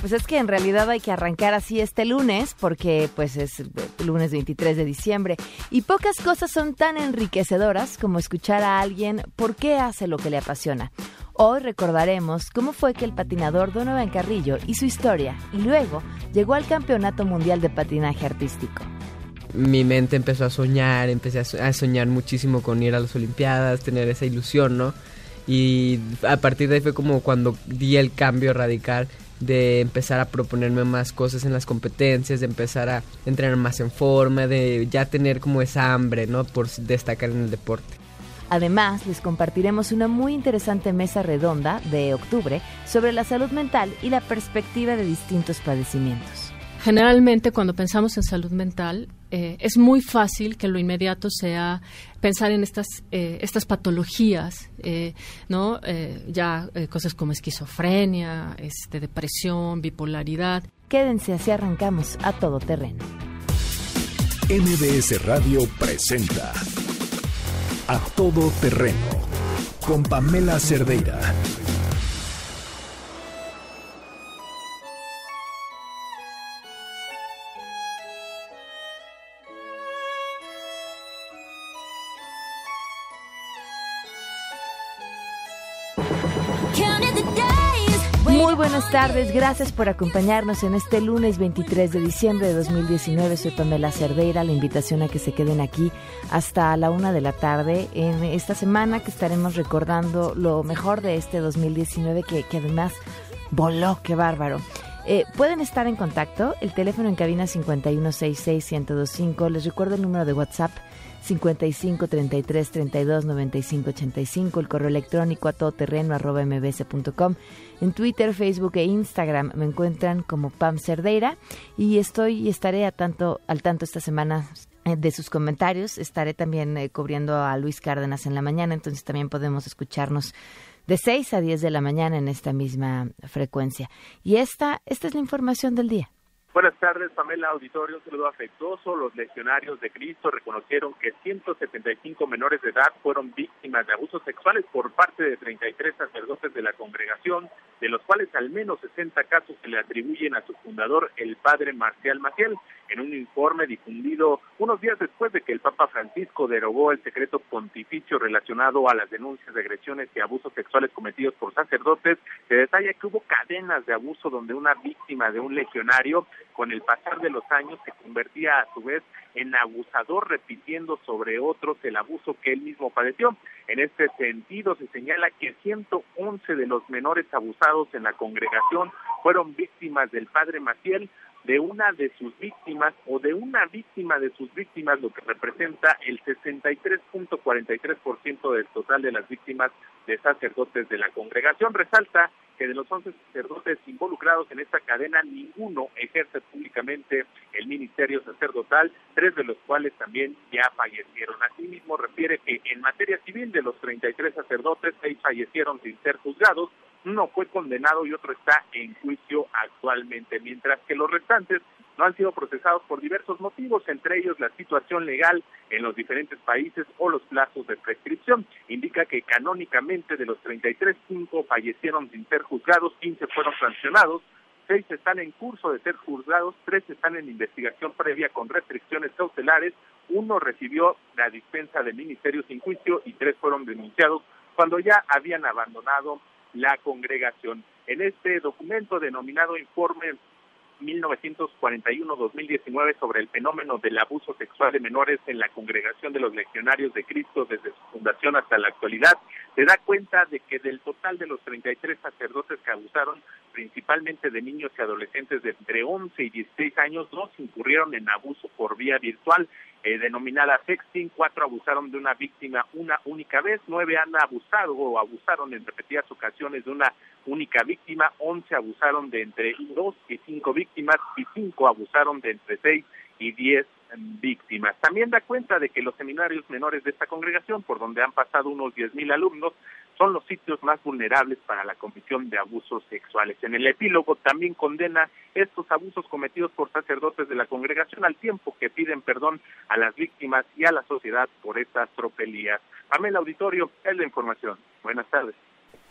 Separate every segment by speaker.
Speaker 1: Pues es que en realidad hay que arrancar así este lunes porque pues es lunes 23 de diciembre y pocas cosas son tan enriquecedoras como escuchar a alguien por qué hace lo que le apasiona. Hoy recordaremos cómo fue que el patinador Donovan Carrillo y su historia y luego llegó al Campeonato Mundial de Patinaje Artístico
Speaker 2: mi mente empezó a soñar, empecé a soñar muchísimo con ir a las Olimpiadas, tener esa ilusión, ¿no? Y a partir de ahí fue como cuando di el cambio radical de empezar a proponerme más cosas en las competencias, de empezar a entrenar más en forma, de ya tener como esa hambre, ¿no? Por destacar en el deporte.
Speaker 1: Además, les compartiremos una muy interesante mesa redonda de octubre sobre la salud mental y la perspectiva de distintos padecimientos.
Speaker 3: Generalmente cuando pensamos en salud mental eh, es muy fácil que lo inmediato sea pensar en estas, eh, estas patologías, eh, ¿no? ya cosas como esquizofrenia, este, depresión, bipolaridad.
Speaker 1: Quédense así arrancamos a todo terreno.
Speaker 4: MBS Radio presenta A Todo Terreno con Pamela Cerdeira.
Speaker 1: Tardes, gracias por acompañarnos en este lunes 23 de diciembre de 2019. Soy Pamela Cerdeira, la invitación a que se queden aquí hasta la una de la tarde en esta semana que estaremos recordando lo mejor de este 2019 que, que además voló, qué bárbaro. Eh, pueden estar en contacto, el teléfono en cabina 5166125, les recuerdo el número de WhatsApp 55 33 32 95 85, el correo electrónico a todoterreno arroba mbs.com. En Twitter, Facebook e Instagram me encuentran como Pam Cerdeira y estoy y estaré a tanto, al tanto esta semana eh, de sus comentarios. Estaré también eh, cubriendo a Luis Cárdenas en la mañana, entonces también podemos escucharnos de 6 a 10 de la mañana en esta misma frecuencia. Y esta, esta es la información del día.
Speaker 5: Buenas tardes, Pamela Auditorio. Un saludo afectuoso. Los legionarios de Cristo reconocieron que 175 menores de edad fueron víctimas de abusos sexuales por parte de 33 sacerdotes de la congregación, de los cuales al menos 60 casos se le atribuyen a su fundador, el padre Marcial Maciel en un informe difundido unos días después de que el Papa Francisco derogó el secreto pontificio relacionado a las denuncias de agresiones y abusos sexuales cometidos por sacerdotes, se detalla que hubo cadenas de abuso donde una víctima de un legionario, con el pasar de los años, se convertía a su vez en abusador, repitiendo sobre otros el abuso que él mismo padeció. En este sentido, se señala que 111 de los menores abusados en la congregación fueron víctimas del padre Maciel, de una de sus víctimas o de una víctima de sus víctimas, lo que representa el 63.43% del total de las víctimas de sacerdotes de la congregación. Resalta que de los 11 sacerdotes involucrados en esta cadena, ninguno ejerce públicamente el ministerio sacerdotal, tres de los cuales también ya fallecieron. Asimismo, refiere que en materia civil de los 33 sacerdotes, seis fallecieron sin ser juzgados, uno fue condenado y otro está en juicio actualmente, mientras que los restantes no han sido procesados por diversos motivos, entre ellos la situación legal en los diferentes países o los plazos de prescripción. Indica que canónicamente de los 33, 5 fallecieron sin ser juzgados, 15 fueron sancionados, 6 están en curso de ser juzgados, 3 están en investigación previa con restricciones cautelares, uno recibió la dispensa del ministerio sin juicio y 3 fueron denunciados cuando ya habían abandonado la congregación. En este documento denominado Informe 1941-2019 sobre el fenómeno del abuso sexual de menores en la congregación de los legionarios de Cristo desde su fundación hasta la actualidad, se da cuenta de que del total de los 33 sacerdotes que abusaron principalmente de niños y adolescentes de entre 11 y 16 años, dos incurrieron en abuso por vía virtual, eh, denominada sexting, cuatro abusaron de una víctima una única vez, nueve han abusado o abusaron en repetidas ocasiones de una única víctima, once abusaron de entre dos y cinco víctimas y cinco abusaron de entre seis y 10 víctimas. También da cuenta de que los seminarios menores de esta congregación, por donde han pasado unos 10.000 alumnos, son los sitios más vulnerables para la comisión de abusos sexuales. En el epílogo también condena estos abusos cometidos por sacerdotes de la congregación al tiempo que piden perdón a las víctimas y a la sociedad por estas tropelías. Pamela Auditorio, es la información. Buenas tardes.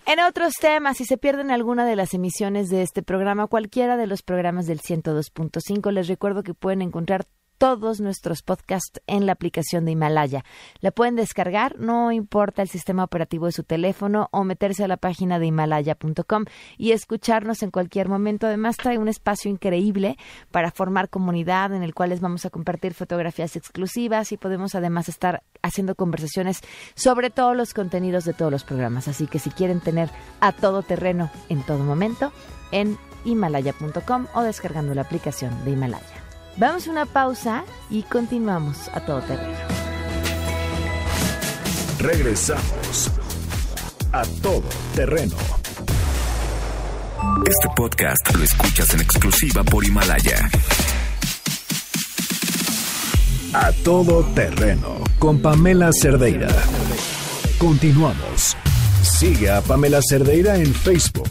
Speaker 1: En otros temas, si se pierden alguna de las emisiones de este programa, cualquiera de los programas del 102.5, les recuerdo que pueden encontrar todos nuestros podcasts en la aplicación de Himalaya. La pueden descargar, no importa el sistema operativo de su teléfono o meterse a la página de himalaya.com y escucharnos en cualquier momento. Además, trae un espacio increíble para formar comunidad en el cual les vamos a compartir fotografías exclusivas y podemos además estar haciendo conversaciones sobre todos los contenidos de todos los programas. Así que si quieren tener a todo terreno en todo momento, en himalaya.com o descargando la aplicación de Himalaya. Vamos a una pausa y continuamos a todo terreno.
Speaker 4: Regresamos a todo terreno. Este podcast lo escuchas en exclusiva por Himalaya. A todo terreno con Pamela Cerdeira. Continuamos. Sigue a Pamela Cerdeira en Facebook,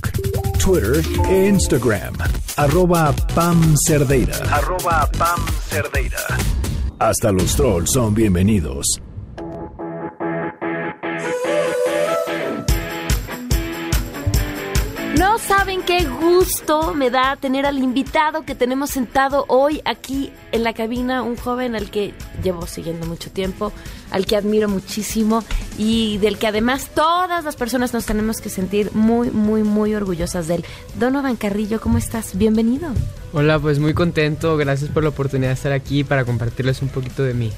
Speaker 4: Twitter e Instagram arroba Pam Cerdeira. Arroba Pam Cerdeira. Hasta los trolls son bienvenidos.
Speaker 1: No saben qué gusto me da tener al invitado que tenemos sentado hoy aquí en la cabina, un joven al que llevo siguiendo mucho tiempo, al que admiro muchísimo y del que además todas las personas nos tenemos que sentir muy, muy, muy orgullosas de él. Donovan Carrillo, ¿cómo estás? Bienvenido.
Speaker 2: Hola, pues muy contento, gracias por la oportunidad de estar aquí para compartirles un poquito de mí.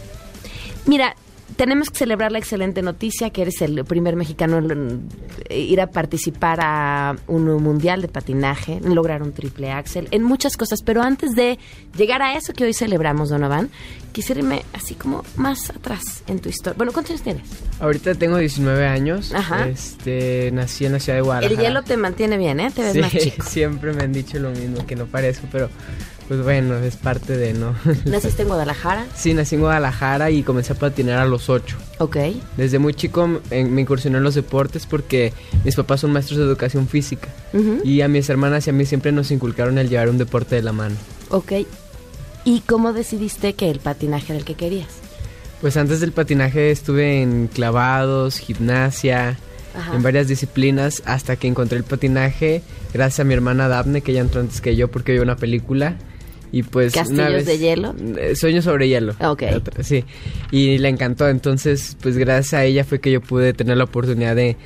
Speaker 1: Mira, tenemos que celebrar la excelente noticia que eres el primer mexicano en ir a participar a un mundial de patinaje, en lograr un triple axel, en muchas cosas. Pero antes de llegar a eso que hoy celebramos, Donovan, quisiera irme así como más atrás en tu historia. Bueno, ¿cuántos años tienes?
Speaker 2: Ahorita tengo 19 años.
Speaker 1: Ajá.
Speaker 2: Este, nací en la ciudad de Guadalajara.
Speaker 1: El hielo te mantiene bien, ¿eh? Te ves
Speaker 2: Sí,
Speaker 1: más chico.
Speaker 2: siempre me han dicho lo mismo, que no parezco, pero pues bueno, es parte de, ¿no?
Speaker 1: ¿Naciste en Guadalajara?
Speaker 2: Sí, nací en Guadalajara y comencé a patinar a los 8.
Speaker 1: Ok.
Speaker 2: Desde muy chico me incursioné en los deportes porque mis papás son maestros de educación física y a mis hermanas y a mí siempre nos inculcaron el llevar un deporte de la mano.
Speaker 1: Ok. ¿Y cómo decidiste que el patinaje era el que querías?
Speaker 2: Pues antes del patinaje estuve en clavados, gimnasia,
Speaker 1: Ajá.
Speaker 2: en varias disciplinas hasta que encontré el patinaje gracias a mi hermana Daphne que ella entró antes que yo porque vio una película y pues una
Speaker 1: ¿Castillos
Speaker 2: vez-
Speaker 1: de hielo?
Speaker 2: Eh, Sueños sobre hielo.
Speaker 1: Ok.
Speaker 2: Sí. Y le encantó, entonces pues gracias a ella fue que yo pude tener la oportunidad de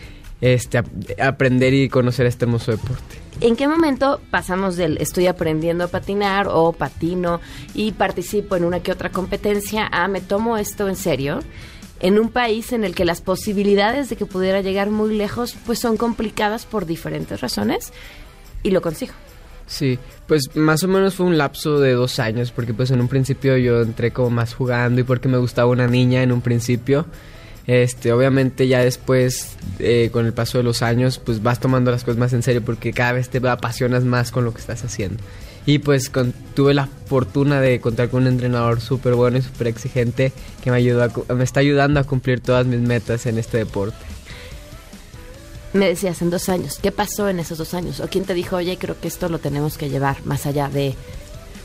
Speaker 2: este ap- aprender y conocer este hermoso deporte.
Speaker 1: ¿En qué momento pasamos del estoy aprendiendo a patinar o patino y participo en una que otra competencia a me tomo esto en serio? En un país en el que las posibilidades de que pudiera llegar muy lejos pues son complicadas por diferentes razones y lo consigo.
Speaker 2: Sí, pues más o menos fue un lapso de dos años, porque pues en un principio yo entré como más jugando y porque me gustaba una niña en un principio. Este, obviamente ya después, eh, con el paso de los años, pues vas tomando las cosas más en serio porque cada vez te apasionas más con lo que estás haciendo. Y pues con- tuve la fortuna de contar con un entrenador súper bueno y súper exigente que me, ayudó a me está ayudando a cumplir todas mis metas en este deporte.
Speaker 1: Me decías en dos años, ¿qué pasó en esos dos años? ¿O quién te dijo, oye, creo que esto lo tenemos que llevar más allá de...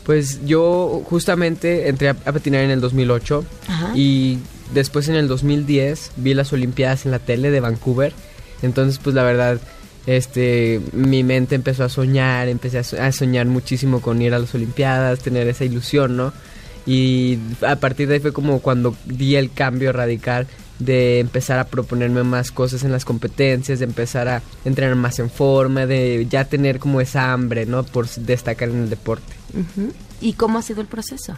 Speaker 2: Pues yo justamente entré a, a patinar en el 2008
Speaker 1: Ajá.
Speaker 2: y después en el 2010 vi las Olimpiadas en la tele de Vancouver. Entonces, pues la verdad, este, mi mente empezó a soñar, empecé a, so- a soñar muchísimo con ir a las Olimpiadas, tener esa ilusión, ¿no? Y a partir de ahí fue como cuando di el cambio radical de empezar a proponerme más cosas en las competencias, de empezar a entrenar más en forma, de ya tener como esa hambre, ¿no? Por destacar en el deporte.
Speaker 1: ¿Y cómo ha sido el proceso?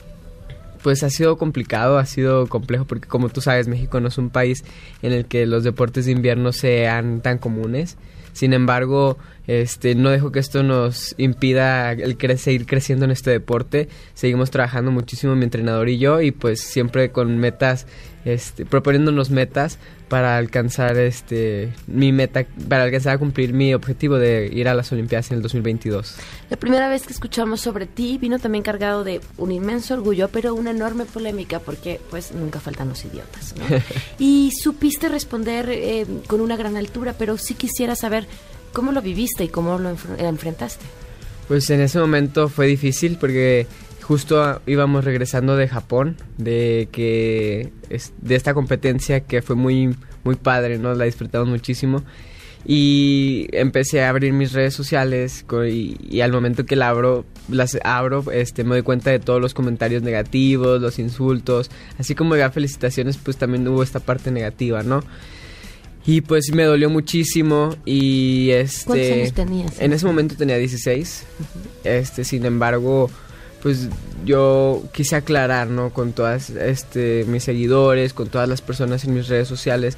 Speaker 2: Pues ha sido complicado, ha sido complejo porque como tú sabes México no es un país en el que los deportes de invierno sean tan comunes. Sin embargo, este, no dejo que esto nos impida el seguir creciendo en este deporte. Seguimos trabajando muchísimo mi entrenador y yo y pues siempre con metas, este, proponiéndonos metas para alcanzar este mi meta, para alcanzar a cumplir mi objetivo de ir a las Olimpiadas en el 2022.
Speaker 1: La primera vez que escuchamos sobre ti vino también cargado de un inmenso orgullo, pero una enorme polémica porque pues nunca faltan los idiotas. y supiste responder eh, con una gran altura, pero sí quisiera saber ¿Cómo lo viviste y cómo lo enfrentaste?
Speaker 2: Pues en ese momento fue difícil porque justo íbamos regresando de Japón, de que de esta competencia que fue muy muy padre, ¿no? La disfrutamos muchísimo. Y empecé a abrir mis redes sociales y, al momento que la abro, las abro, este, me doy cuenta de todos los comentarios negativos, los insultos, así como de felicitaciones, pues también hubo esta parte negativa, ¿no? Y pues me dolió muchísimo y este...
Speaker 1: ¿Cuántos años tenías?
Speaker 2: En ese momento tenía 16. Este, sin embargo, pues yo quise aclarar, ¿no? Con todas este, mis seguidores, con todas las personas en mis redes sociales.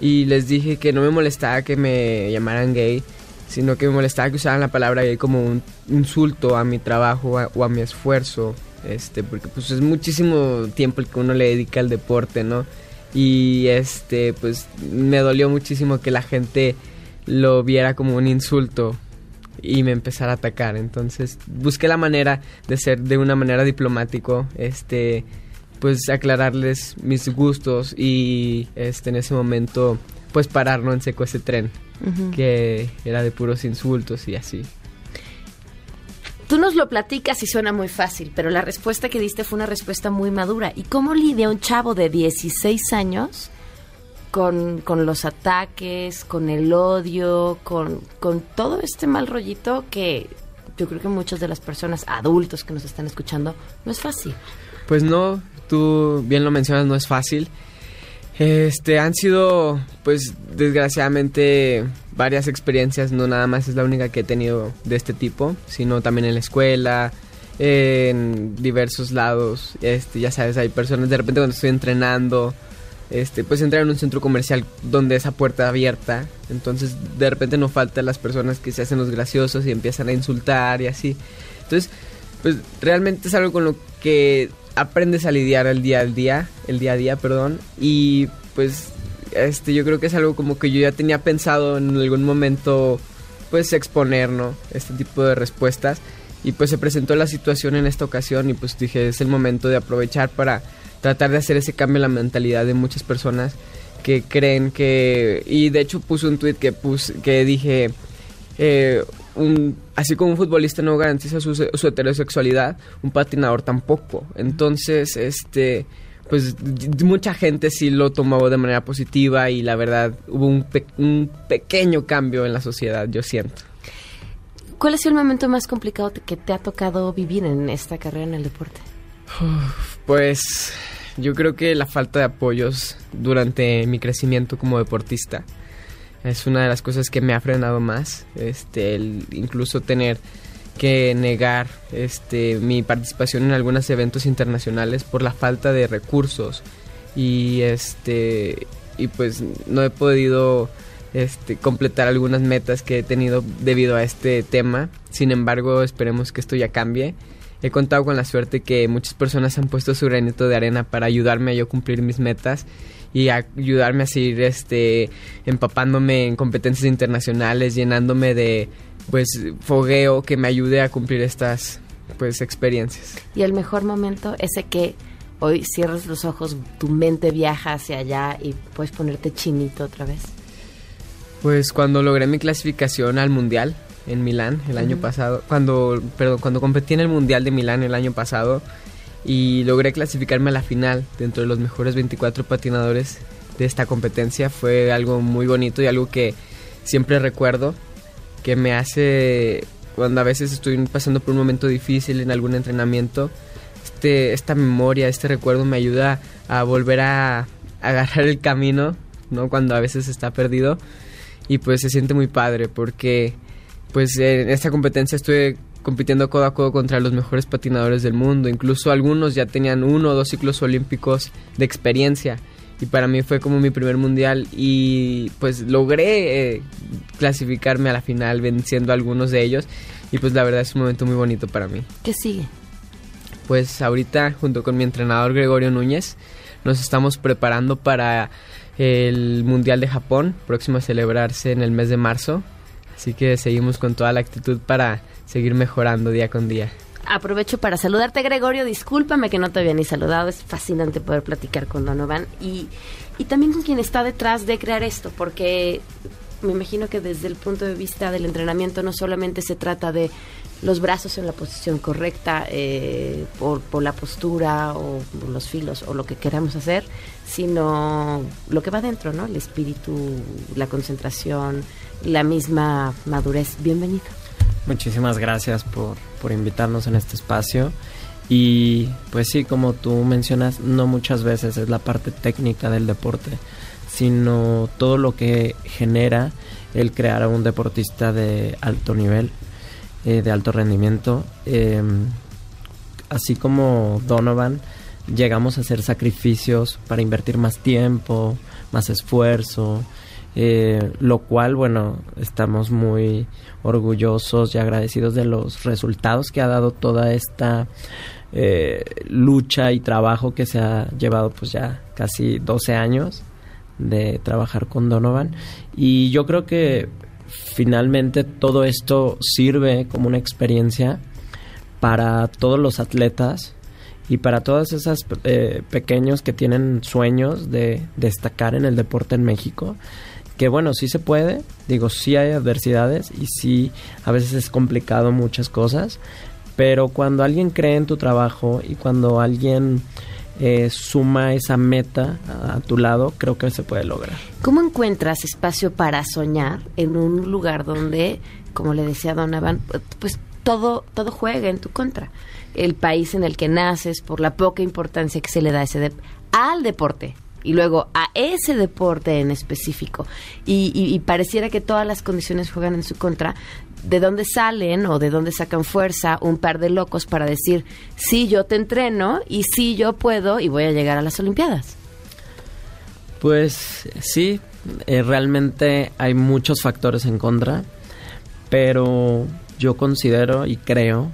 Speaker 2: Y les dije que no me molestaba que me llamaran gay, sino que me molestaba que usaran la palabra gay como un insulto a mi trabajo o a mi esfuerzo. Este, porque pues es muchísimo tiempo el que uno le dedica al deporte, ¿no? Y este pues me dolió muchísimo que la gente lo viera como un insulto y me empezara a atacar. Entonces busqué la manera de ser de una manera diplomático este pues aclararles mis gustos y este en ese momento pues parar en seco ese tren que era de puros insultos y así
Speaker 1: Tú nos lo platicas y suena muy fácil, pero la respuesta que diste fue una respuesta muy madura. ¿Y cómo lidia un chavo de 16 años con, los ataques, con el odio, con, con todo este mal rollito que yo creo que muchas de las personas adultos que nos están escuchando no es fácil?
Speaker 2: Pues no, tú bien lo mencionas, no es fácil. Este, han sido, pues, desgraciadamente, varias experiencias, no nada más es la única que he tenido de este tipo, sino también en la escuela, en diversos lados, este, ya sabes, hay personas, de repente cuando estoy entrenando, este, pues entrar en un centro comercial donde esa puerta abierta, entonces de repente no faltan las personas que se hacen los graciosos y empiezan a insultar y así, entonces, pues realmente es algo con lo que aprendes a lidiar el día al día, el día a día, perdón, y pues este yo creo que es algo como que yo ya tenía pensado en algún momento pues exponer, ¿no? Este tipo de respuestas y pues se presentó la situación en esta ocasión y pues dije es el momento de aprovechar para tratar de hacer ese cambio en la mentalidad de muchas personas que creen que y de hecho puse un tweet que puse que dije eh, un, así como un futbolista no garantiza su, heterosexualidad, un patinador tampoco. Entonces, este, pues mucha gente sí lo tomó de manera positiva y la verdad hubo un, un pequeño cambio en la sociedad, yo siento.
Speaker 1: ¿Cuál ha sido el momento más complicado que te ha tocado vivir en esta carrera en el deporte?
Speaker 2: Pues yo creo que la falta de apoyos durante mi crecimiento como deportista es una de las cosas que me ha frenado más, este, el incluso tener negar este, mi participación en algunos eventos internacionales por la falta de recursos y este pues no he podido este, completar algunas metas que he tenido debido a este tema. Sin embargo, esperemos que esto ya cambie. He contado con la suerte que muchas personas han puesto su granito de arena para ayudarme a yo cumplir mis metas y ayudarme a seguir empapándome en competencias internacionales, llenándome de pues fogueo que me ayude a cumplir estas pues experiencias.
Speaker 1: Y el mejor momento ese que hoy cierras los ojos, tu mente viaja hacia allá y puedes ponerte chinito otra vez.
Speaker 2: Pues cuando logré mi clasificación al mundial en Milán el año pasado, cuando perdón, cuando competí en el mundial de Milán el año pasado, y logré clasificarme a la final dentro de los mejores 24 patinadores de esta competencia. Fue algo muy bonito y algo que siempre recuerdo, que me hace cuando a veces estoy pasando por un momento difícil en algún entrenamiento, este, esta memoria, este recuerdo me ayuda a volver a, agarrar el camino, ¿no? Cuando a veces está perdido y pues se siente muy padre porque pues en esta competencia estuve compitiendo codo a codo contra los mejores patinadores del mundo. Incluso algunos ya tenían uno o dos ciclos olímpicos de experiencia. Y para mí fue como mi primer mundial y pues logré eh, clasificarme a la final venciendo a algunos de ellos y pues la verdad es un momento muy bonito para mí.
Speaker 1: ¿Qué sigue?
Speaker 2: Pues ahorita junto con mi entrenador Gregorio Núñez nos estamos preparando para el Mundial de Japón, próximo a celebrarse en el mes de marzo. Así que seguimos con toda la actitud para seguir mejorando día con día.
Speaker 1: Aprovecho para saludarte, Gregorio. Discúlpame que no te había ni saludado. Es fascinante poder platicar con Donovan y, y también con quien está detrás de crear esto, porque me imagino que desde el punto de vista del entrenamiento no solamente se trata de los brazos en la posición correcta, eh, por, por, la postura o los filos o lo que queramos hacer, sino lo que va dentro, ¿no? El espíritu, la concentración, la misma madurez. Bienvenido.
Speaker 6: Muchísimas gracias por, por invitarnos en este espacio. Y pues sí, como tú mencionas, no muchas veces es la parte técnica del deporte, sino todo lo que genera el crear a un deportista de alto nivel, eh, de alto rendimiento. Eh, así como Donovan, llegamos a hacer sacrificios para invertir más tiempo, más esfuerzo, eh, lo cual, bueno, estamos muy orgullosos y agradecidos de los resultados que ha dado toda esta eh, lucha y trabajo que se ha llevado pues ya casi 12 años de trabajar con Donovan. Y yo creo que finalmente todo esto sirve como una experiencia para todos los atletas y para todas esas eh, pequeños que tienen sueños de destacar en el deporte en México que bueno, sí se puede, digo, sí hay adversidades y sí a veces es complicado muchas cosas, pero cuando alguien cree en tu trabajo y cuando alguien eh, suma esa meta a, tu lado, creo que se puede lograr.
Speaker 1: ¿Cómo encuentras espacio para soñar en un lugar donde, como le decía Donovan, pues todo, todo juega en tu contra? El país en el que naces, por la poca importancia que se le da ese de al deporte, y luego a ese deporte en específico y, y, y, pareciera que todas las condiciones juegan en su contra, ¿de dónde salen o de dónde sacan fuerza un par de locos para decir, sí, yo te entreno y sí, yo puedo y voy a llegar a las Olimpiadas?
Speaker 6: Pues sí, eh, realmente hay muchos factores en contra, pero yo considero y creo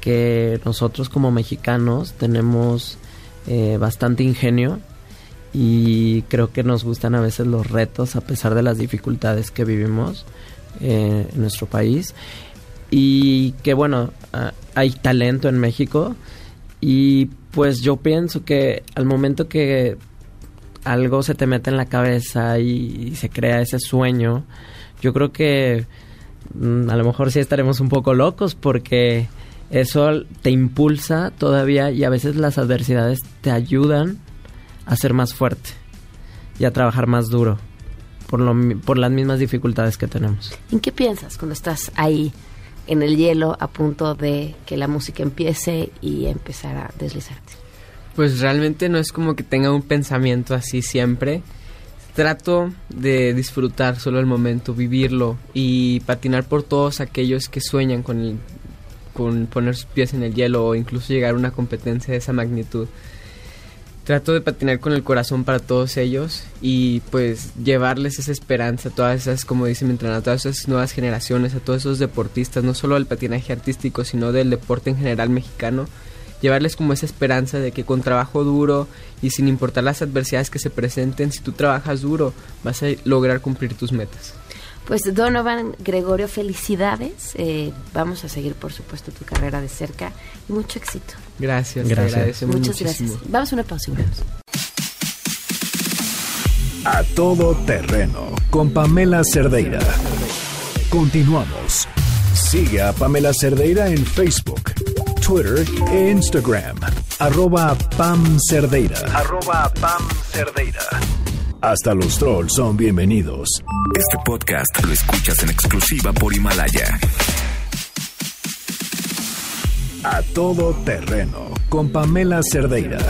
Speaker 6: que nosotros como mexicanos tenemos eh, bastante ingenio y creo que nos gustan a veces los retos a pesar de las dificultades que vivimos eh, en nuestro país. Y que bueno hay talento en México. Y pues yo pienso que al momento que algo se te mete en la cabeza y, y se crea ese sueño yo creo que mm, a lo mejor sí estaremos un poco locos porque eso te impulsa todavía y a veces las adversidades te ayudan a ser más fuerte y a trabajar más duro por, lo, por las mismas dificultades que tenemos.
Speaker 1: ¿En qué piensas cuando estás ahí en el hielo a punto de que la música empiece y empezar a deslizarte?
Speaker 2: Pues realmente no es como que tenga un pensamiento así siempre. Trato de disfrutar solo el momento, vivirlo y patinar por todos aquellos que sueñan con, el, con poner sus pies en el hielo o incluso llegar a una competencia de esa magnitud trato de patinar con el corazón para todos ellos y pues llevarles esa esperanza a todas esas, como dice mi entrenador, a todas esas nuevas generaciones, a todos esos deportistas, no solo del patinaje artístico, sino del deporte en general mexicano, llevarles como esa esperanza de que con trabajo duro y sin importar las adversidades que se presenten, si tú trabajas duro, vas a lograr cumplir tus metas.
Speaker 1: Pues Donovan Gregorio, felicidades. Eh, vamos a seguir, por supuesto, tu carrera de cerca y mucho éxito.
Speaker 2: Gracias,
Speaker 6: gracias.
Speaker 1: Muchas muchísimo. gracias. Vamos a una pausa.
Speaker 4: A todo terreno con Pamela Cerdeira. Continuamos. Sigue a Pamela Cerdeira en Facebook, Twitter e Instagram. Arroba Pam Cerdeira.
Speaker 7: Arroba Pam Cerdeira.
Speaker 4: Hasta los trolls son bienvenidos. Este podcast lo escuchas en exclusiva por Himalaya. A todo terreno con Pamela Cerdeira.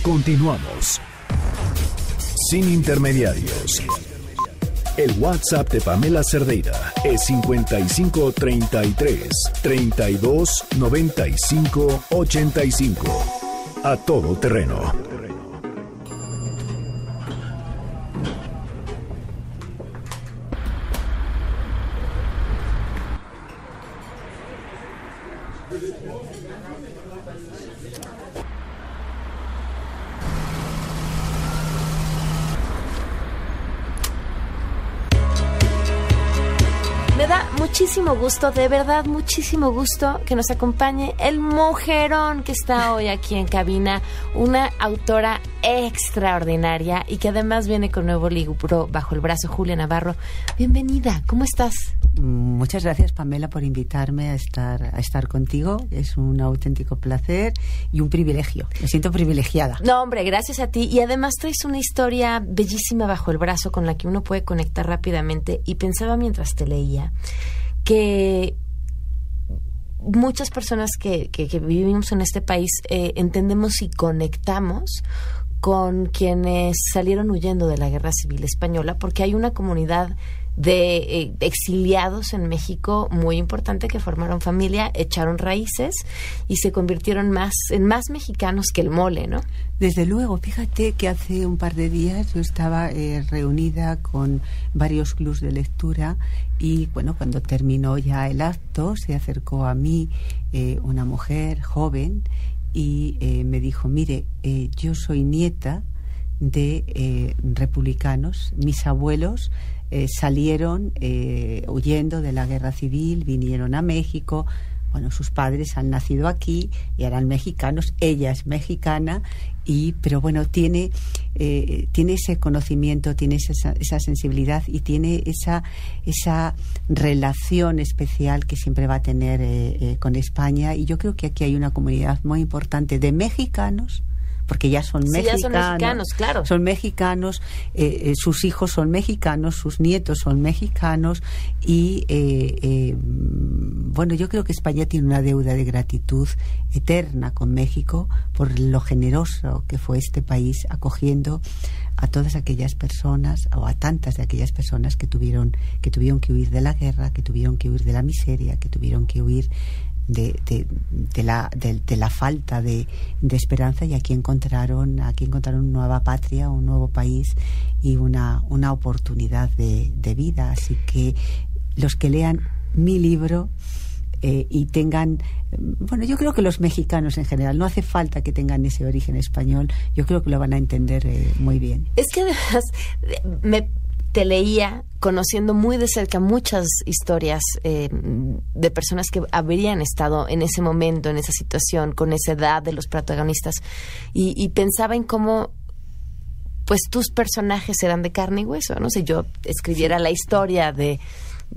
Speaker 4: Continuamos. Sin intermediarios. El WhatsApp de Pamela Cerdeira es 5533 32 95 85. A todo terreno.
Speaker 1: Gusto, de verdad muchísimo gusto que nos acompañe el mujerón que está hoy aquí en cabina, una autora extraordinaria y que además viene con nuevo libro bajo el brazo, Julia Navarro. Bienvenida, ¿cómo estás?
Speaker 8: Muchas gracias Pamela por invitarme a estar a estar contigo. Es un auténtico placer y un privilegio. Me siento privilegiada.
Speaker 1: No, hombre, gracias a ti y además traes una historia bellísima bajo el brazo con la que uno puede conectar rápidamente y pensaba mientras te leía que muchas personas que, que, vivimos en este país eh, entendemos y conectamos con quienes salieron huyendo de la guerra civil española, porque hay una comunidad de eh, exiliados en México muy importante que formaron familia, echaron raíces y se convirtieron más en más mexicanos que el mole, ¿no?
Speaker 8: Desde luego, fíjate que hace un par de días yo estaba eh, reunida con varios clubs de lectura y bueno, cuando terminó ya el acto se acercó a mí eh, una mujer joven y me dijo, mire, yo soy nieta de republicanos, mis abuelos eh, salieron eh, huyendo de la guerra civil, vinieron a México. Bueno, sus padres han nacido aquí y eran mexicanos. Ella es mexicana y, pero bueno, tiene eh, tiene ese conocimiento, tiene esa, esa, sensibilidad y tiene esa esa relación especial que siempre va a tener con España. Y yo creo que aquí hay una comunidad muy importante de mexicanos porque ya son mexicanos.
Speaker 1: son mexicanos, claro.
Speaker 8: Son mexicanos, eh, eh, sus hijos son mexicanos, sus nietos son mexicanos y, eh, bueno, yo creo que España tiene una deuda de gratitud eterna con México por lo generoso que fue este país acogiendo a todas aquellas personas o a tantas de aquellas personas que tuvieron que tuvieron que huir de la guerra, que tuvieron que huir de la miseria, que tuvieron que huir de, de, la, de, la falta de, esperanza y aquí encontraron, aquí encontraron una nueva patria, un nuevo país y una, una oportunidad de, vida. Así que los que lean mi libro eh, y tengan, bueno, yo creo que los mexicanos en general, no hace falta que tengan ese origen español, yo creo que lo van a entender eh, muy bien.
Speaker 1: Es que además me te leía conociendo muy de cerca muchas historias eh, de personas que habrían estado en ese momento, en esa situación, con esa edad de los protagonistas, y, pensaba en cómo pues tus personajes eran de carne y hueso, no sé, yo escribiera la historia de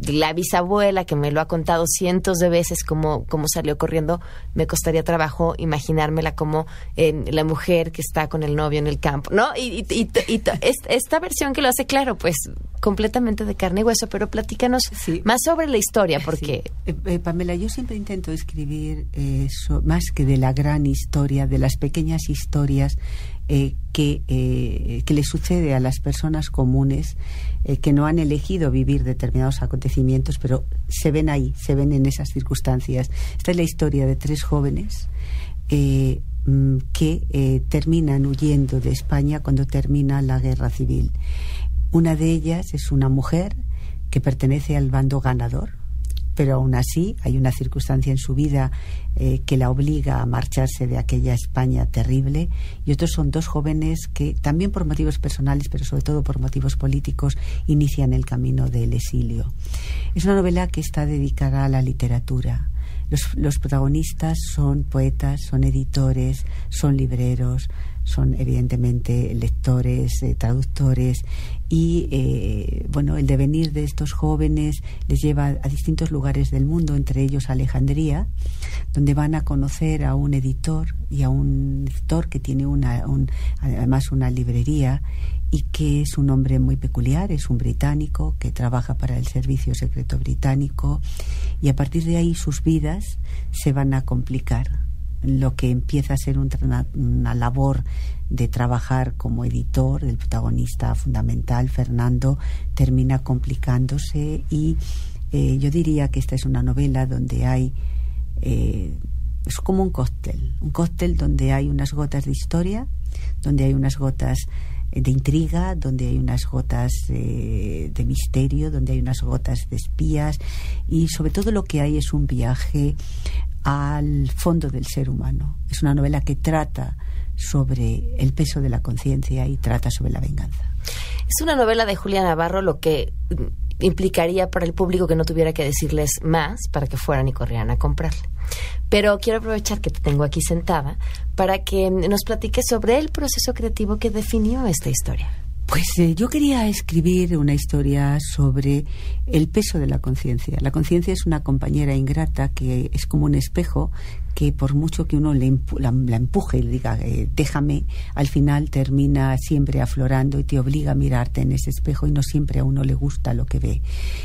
Speaker 1: la bisabuela que me lo ha contado cientos de veces cómo, cómo salió corriendo, me costaría trabajo imaginármela como en la mujer que está con el novio en el campo, ¿no? Y, esta versión que lo hace claro, pues completamente de carne y hueso, pero platícanos más sobre la historia, porque...
Speaker 8: Eh, eh, Pamela, yo siempre intento escribir eso, más que de la gran historia, de las pequeñas historias eh, que, eh, que le sucede a las personas comunes eh, que no han elegido vivir determinados acontecimientos, pero se ven ahí, se ven en esas circunstancias. Esta es la historia de tres jóvenes mm, que terminan huyendo de España cuando termina la guerra civil. Una de ellas es una mujer que pertenece al bando ganador, pero aún así hay una circunstancia en su vida eh, que la obliga a marcharse de aquella España terrible y otros son dos jóvenes que también por motivos personales pero sobre todo por motivos políticos inician el camino del exilio. Es una novela que está dedicada a la literatura. Los, los protagonistas son poetas, son editores, son libreros, son evidentemente lectores, eh, traductores y eh, bueno, el devenir de estos jóvenes les lleva a distintos lugares del mundo, entre ellos Alejandría, donde van a conocer a un editor y a un editor que tiene una, además una librería y que es un hombre muy peculiar, es un británico que trabaja para el Servicio Secreto Británico y a partir de ahí sus vidas se van a complicar lo que empieza a ser una, labor de trabajar como editor, el protagonista fundamental, Fernando, termina complicándose y eh, yo diría que esta es una novela donde hay, eh, es como un cóctel, un cóctel donde hay unas gotas de historia, donde hay unas gotas de intriga, donde hay unas gotas de misterio, donde hay unas gotas de espías y sobre todo lo que hay es un viaje al fondo del ser humano. Es una novela que trata sobre el peso de la conciencia y trata sobre la venganza.
Speaker 1: Es una novela de Julia Navarro, lo que implicaría para el público que no tuviera que decirles más para que fueran y corrieran a comprarla. Pero quiero aprovechar que te tengo aquí sentada para que nos platiques sobre el proceso creativo que definió esta historia.
Speaker 8: Pues eh, yo quería escribir una historia sobre el peso de la conciencia. La conciencia es una compañera ingrata que es como un espejo que por mucho que uno le la, empuje y le diga eh, déjame, al final termina siempre aflorando y te obliga a mirarte en ese espejo y no siempre a uno le gusta lo que ve.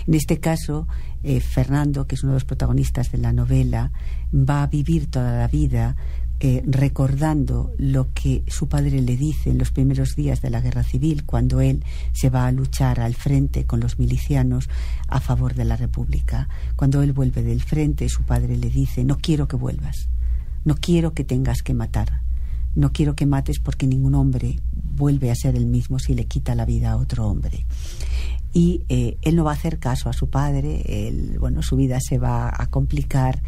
Speaker 8: En este caso, eh, Fernando, que es uno de los protagonistas de la novela, va a vivir toda la vida eh, recordando lo que su padre le dice en los primeros días de la guerra civil, cuando él se va a luchar al frente con los milicianos a favor de la República. Cuando él vuelve del frente, su padre le dice, no quiero que vuelvas, no quiero que tengas que matar, no quiero que mates porque ningún hombre vuelve a ser el mismo si le quita la vida a otro hombre y eh, él no va a hacer caso a su padre, bueno, su vida se va a complicar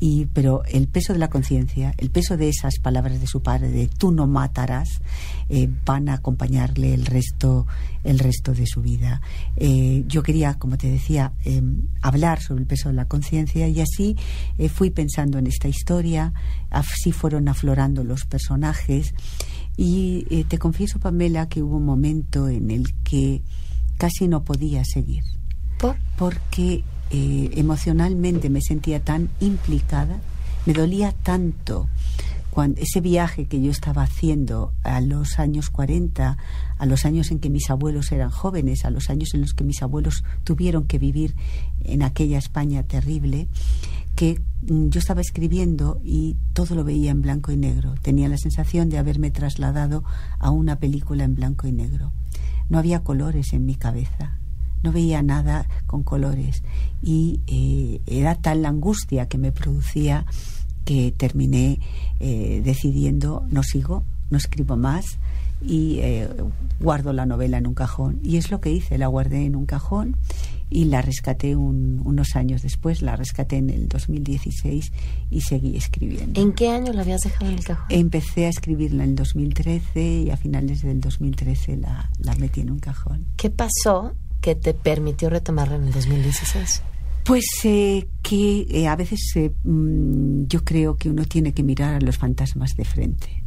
Speaker 8: y pero el peso de la conciencia, el peso de esas palabras de su padre de tú no matarás, eh, van a acompañarle el resto el resto de su vida. Eh, yo quería, como te decía, em, hablar sobre el peso de la conciencia y así eh, fui pensando en esta historia, así fueron aflorando los personajes y te confieso, Pamela, que hubo un momento en el que casi no podía seguir.
Speaker 1: ¿Por?
Speaker 8: Porque eh, emocionalmente me sentía tan implicada, me dolía tanto cuando, ese viaje que yo estaba haciendo a los años 40, a los años en que mis abuelos eran jóvenes, a los años en los que mis abuelos tuvieron que vivir en aquella España terrible, que mm, yo estaba escribiendo y todo lo veía en blanco y negro. Tenía la sensación de haberme trasladado a una película en blanco y negro. No había colores en mi cabeza no veía nada con colores y eh, era tal la angustia que me producía que terminé eh, decidiendo no sigo, no escribo más y eh, guardo la novela en un cajón. Y es lo que hice, la guardé en un cajón y la rescaté unos años después, la rescaté en el 2016 y seguí escribiendo.
Speaker 1: ¿En qué año la habías dejado en el cajón?
Speaker 8: Empecé a escribirla en el 2013 y a finales del 2013 la, la metí en un cajón.
Speaker 1: ¿Qué pasó que te permitió retomarla en el 2016?
Speaker 8: Pues eh, que eh, a veces eh, mm, yo creo que uno tiene que mirar a los fantasmas de frente.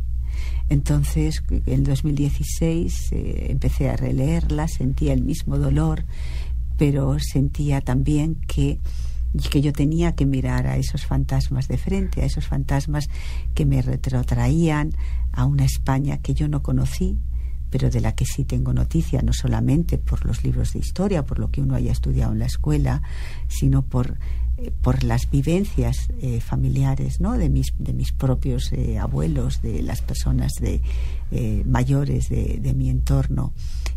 Speaker 8: Entonces, en 2016 empecé a releerla, sentía el mismo dolor, pero sentía también que, que yo tenía que mirar a esos fantasmas de frente, a esos fantasmas que me retrotraían a una España que yo no conocí, pero de la que sí tengo noticia, no solamente por los libros de historia, por lo que uno haya estudiado en la escuela, sino por, eh, por las vivencias eh, familiares ¿no? de, mis, de mis propios eh, abuelos, de las personas de, mayores de, de, mi entorno.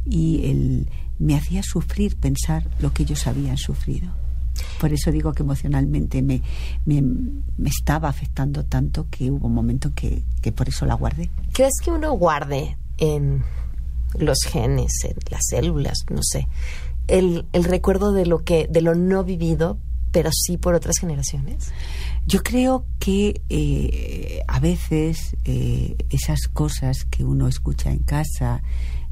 Speaker 8: Y el, me hacía sufrir pensar lo que ellos habían sufrido. Por eso digo que emocionalmente me, me, me, estaba afectando tanto que hubo un momento que, que por eso la guardé.
Speaker 1: ¿Crees que uno guarde en los genes, las células, no sé, el, el recuerdo de lo que, de lo no vivido, pero sí por otras generaciones?
Speaker 8: Yo creo que eh, a veces eh, esas cosas que uno escucha en casa,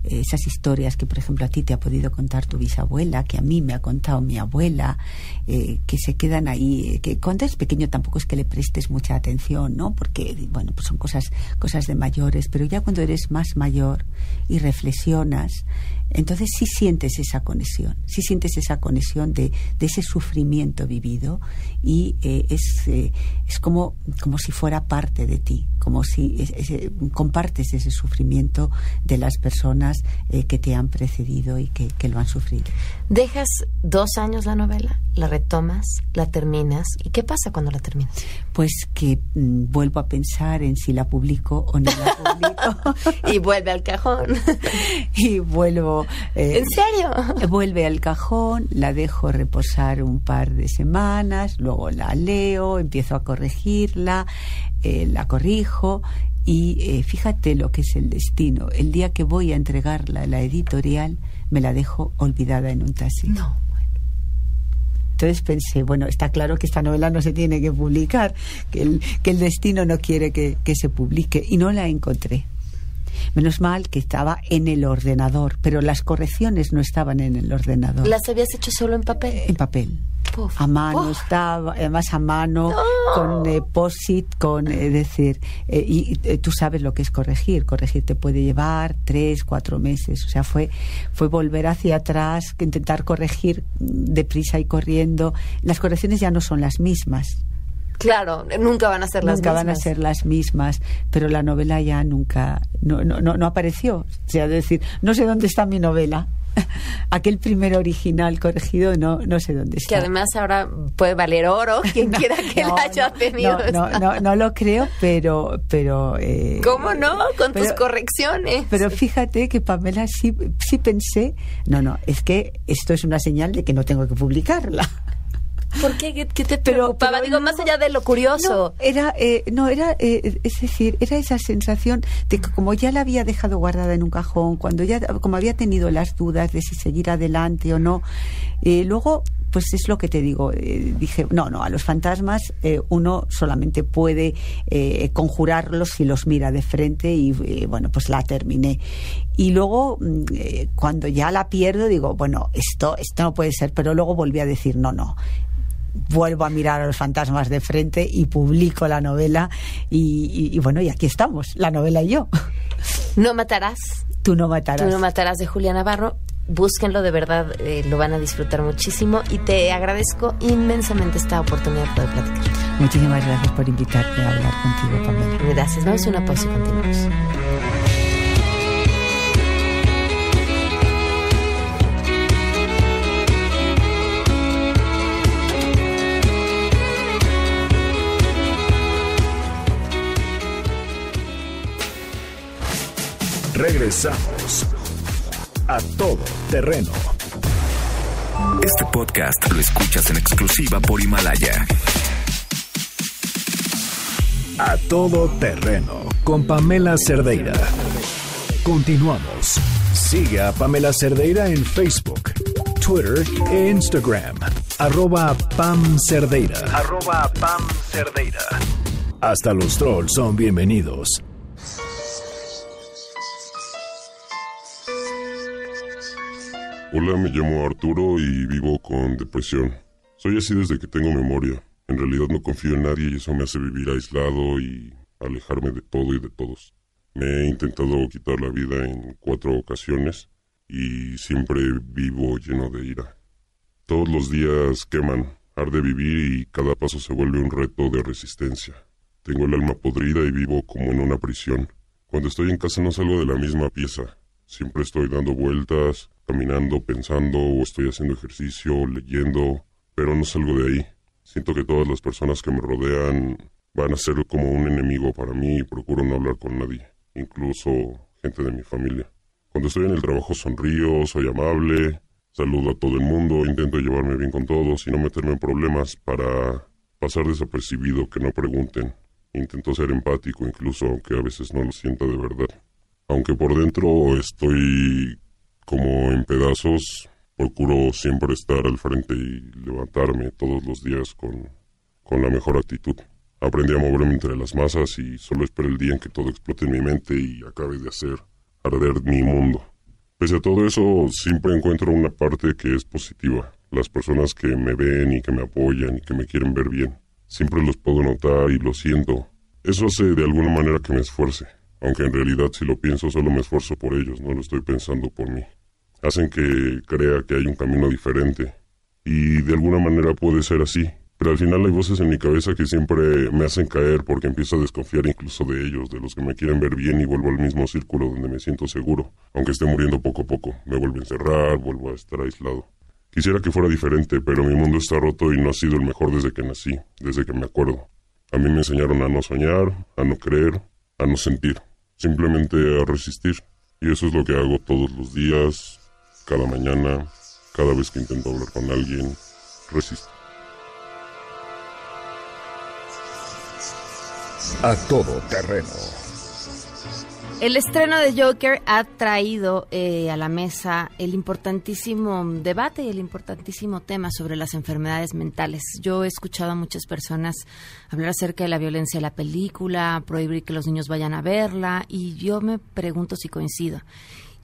Speaker 8: esas historias que, por ejemplo, a ti te ha podido contar tu bisabuela, que a mí me ha contado mi abuela, eh, que se quedan ahí, que cuando eres pequeño tampoco es que le prestes mucha atención, ¿no? Porque, bueno, pues son cosas, cosas de mayores, pero ya cuando eres más mayor y reflexionas, entonces sí sientes esa conexión, sí sientes esa conexión de, de ese sufrimiento vivido y eh, es, eh, es como, como si fuera parte de ti, como si compartes ese sufrimiento de las personas eh, que te han precedido y que, que, lo han sufrido.
Speaker 1: Dejas dos años la novela, la retomas, la terminas. ¿Y qué pasa cuando la terminas?
Speaker 8: Pues que mm, vuelvo a pensar en si la publico o no la publico.
Speaker 1: y vuelve al cajón.
Speaker 8: y vuelvo
Speaker 1: eh, ¿En serio?
Speaker 8: Vuelve al cajón, la dejo reposar un par de semanas, luego la leo, empiezo a corregirla, eh, la corrijo y eh, fíjate lo que es el destino. El día que voy a entregarla a la editorial, me la dejo olvidada en un taxi.
Speaker 1: No.
Speaker 8: Entonces pensé, bueno, está claro que esta novela no se tiene que publicar, que el, que el destino no quiere que, que se publique, y no la encontré. Menos mal que estaba en el ordenador, pero las correcciones no estaban en el ordenador.
Speaker 1: ¿Las habías hecho solo en papel?
Speaker 8: En papel. a mano estaba, además a mano, con eh, posit, con, es decir, eh, y tú sabes lo que es corregir. Corregir te puede llevar tres, cuatro meses. O sea, fue, fue volver hacia atrás, intentar corregir deprisa y corriendo. Las correcciones ya no son las mismas.
Speaker 1: Claro, nunca van a ser las
Speaker 8: nunca
Speaker 1: mismas.
Speaker 8: van a ser las mismas, pero la novela ya nunca, no, no, no, apareció. O sea, decir, no sé dónde está mi novela. Aquel primer original corregido no, no sé dónde está.
Speaker 1: Que además ahora puede valer oro, quien quiera que la haya tenido.
Speaker 8: No, no, no, lo creo, pero... pero
Speaker 1: eh, ¿Cómo no? Con tus correcciones.
Speaker 8: Pero fíjate que Pamela sí, sí pensé, no, no, es que esto es una señal de que no tengo que publicarla.
Speaker 1: ¿Por qué? ¿Qué, te preocupaba? Digo, más allá de lo curioso.
Speaker 8: No, era, eh, no, era, eh, es decir, era esa sensación de que como ya la había dejado guardada en un cajón, cuando ya, como había tenido las dudas de si seguir adelante o no, eh, luego pues es lo que te digo. dije, no, no, a los fantasmas uno solamente puede conjurarlos si los mira de frente y bueno, pues la terminé. Y luego, mm, cuando ya la pierdo, digo, bueno, esto, esto no puede ser, pero luego volví a decir, no, no, vuelvo a mirar a los fantasmas de frente y publico la novela y, bueno, y aquí estamos, la novela y yo.
Speaker 1: No matarás.
Speaker 8: Tú no matarás.
Speaker 1: Tú no matarás de Julia Navarro. Búsquenlo, de verdad eh, lo van a disfrutar muchísimo y te agradezco inmensamente esta oportunidad de poder platicar.
Speaker 8: Muchísimas gracias por invitarme a hablar contigo, Pamela.
Speaker 1: Gracias. Vamos a una pausa y continuamos.
Speaker 4: Regresamos a todo terreno. Este podcast lo escuchas en exclusiva por Himalaya. A todo terreno con Pamela Cerdeira. Continuamos. Sigue a Pamela Cerdeira en Facebook, Twitter e Instagram. Arroba Pam Cerdeira.
Speaker 7: Arroba Pam Cerdeira.
Speaker 4: Hasta los trolls son bienvenidos.
Speaker 9: Hola, me llamo Arturo y vivo con depresión. Soy así desde que tengo memoria. En realidad no confío en nadie y eso me hace vivir aislado y alejarme de todo y de todos. Me he intentado quitar la vida en cuatro ocasiones y siempre vivo lleno de ira. Todos los días queman, arde vivir y cada paso se vuelve un reto de resistencia. Tengo el alma podrida y vivo como en una prisión. Cuando estoy en casa no salgo de la misma pieza. Siempre estoy dando vueltas, caminando, pensando o estoy haciendo ejercicio, leyendo, pero no salgo de ahí. Siento que todas las personas que me rodean van a ser como un enemigo para mí y procuro no hablar con nadie, incluso gente de mi familia. Cuando estoy en el trabajo sonrío, soy amable, saludo a todo el mundo, intento llevarme bien con todos y no meterme en problemas para pasar desapercibido, que no pregunten. Intento ser empático incluso aunque a veces no lo sienta de verdad. Aunque por dentro estoy como en pedazos, procuro siempre estar al frente y levantarme todos los días con, con la mejor actitud. Aprendí a moverme entre las masas y solo espero el día en que todo explote en mi mente y acabe de hacer arder mi mundo. Pese a todo eso, siempre encuentro una parte que es positiva. Las personas que me ven y que me apoyan y que me quieren ver bien. Siempre los puedo notar y lo siento. Eso hace de alguna manera que me esfuerce aunque en realidad si lo pienso solo me esfuerzo por ellos, no lo estoy pensando por mí. Hacen que crea que hay un camino diferente, y de alguna manera puede ser así, pero al final hay voces en mi cabeza que siempre me hacen caer porque empiezo a desconfiar incluso de ellos, de los que me quieren ver bien y vuelvo al mismo círculo donde me siento seguro, aunque esté muriendo poco a poco, me vuelvo a encerrar, vuelvo a estar aislado. Quisiera que fuera diferente, pero mi mundo está roto y no ha sido el mejor desde que nací, desde que me acuerdo. A mí me enseñaron a no soñar, a no creer, a no sentir simplemente a resistir. Y eso es lo que hago todos los días, cada mañana, cada vez que intento hablar con alguien, resisto.
Speaker 4: A todo terreno.
Speaker 1: El estreno de Joker ha traído eh, a la mesa el importantísimo debate y el importantísimo tema sobre las enfermedades mentales. Yo he escuchado a muchas personas hablar acerca de la violencia de la película, prohibir que los niños vayan a verla, y yo me pregunto si coincido.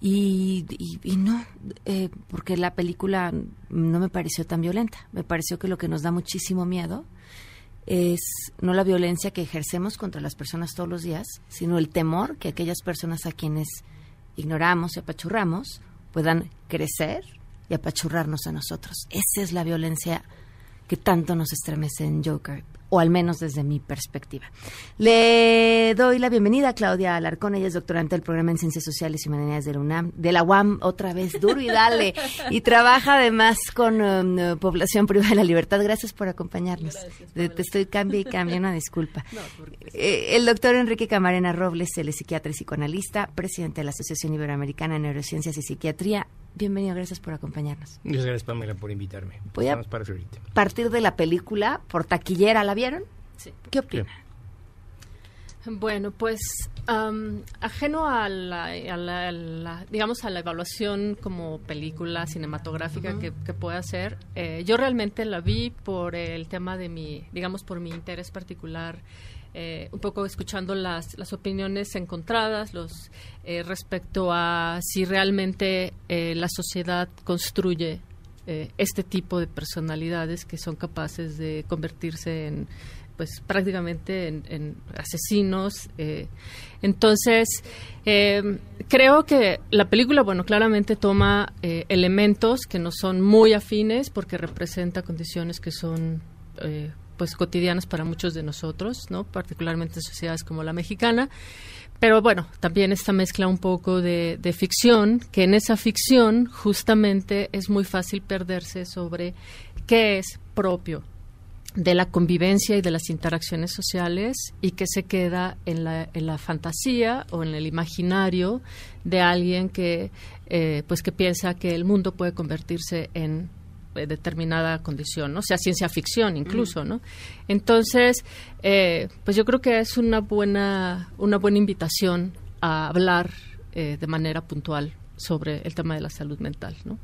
Speaker 1: Y, y, no, eh, porque la película no me pareció tan violenta. Me pareció que lo que nos da muchísimo miedo es no la violencia que ejercemos contra las personas todos los días, sino el temor que aquellas personas a quienes ignoramos y apachurramos puedan crecer y apachurrarnos a nosotros. Esa es la violencia que tanto nos estremece en Joker o al menos desde mi perspectiva. Le doy la bienvenida a Claudia Alarcón, ella es doctorante del programa en Ciencias Sociales y Humanidades de la UNAM, de la UAM, otra vez, duro y dale, y trabaja además con um, población privada de la libertad. Gracias por acompañarnos. te estoy cambia y una disculpa. Eh, el doctor Enrique Camarena Robles, él es psiquiatra y psicoanalista, presidente de la Asociación Iberoamericana de Neurociencias y Psiquiatría. Bienvenido, gracias por acompañarnos.
Speaker 10: Muchas gracias, Pamela, por invitarme.
Speaker 1: Voy a partir de la película, por taquillera, ¿la vieron?
Speaker 3: Sí.
Speaker 1: ¿Qué opina?
Speaker 3: Bueno, pues ajeno a la, digamos, a la evaluación como película cinematográfica que, que, pueda hacer, eh, yo realmente la vi por el tema de mi, digamos, por mi interés particular eh, un poco escuchando las, las opiniones encontradas los eh, respecto a si realmente eh, la sociedad construye este tipo de personalidades que son capaces de convertirse en pues prácticamente en, asesinos entonces creo que la película bueno claramente toma elementos que no son muy afines porque representa condiciones que son pues cotidianas para muchos de nosotros, ¿no? Particularmente en sociedades como la mexicana. Pero bueno, también esta mezcla un poco de, ficción, que en esa ficción justamente es muy fácil perderse sobre qué es propio de la convivencia y de las interacciones sociales y que se queda en la, en la fantasía o en el imaginario de alguien que eh, pues que piensa que el mundo puede convertirse en determinada condición, ¿no? sea ciencia ficción incluso, ¿no? Entonces, eh, pues yo creo que es una buena una buena invitación a hablar eh, de manera puntual sobre el tema de la salud mental, ¿no?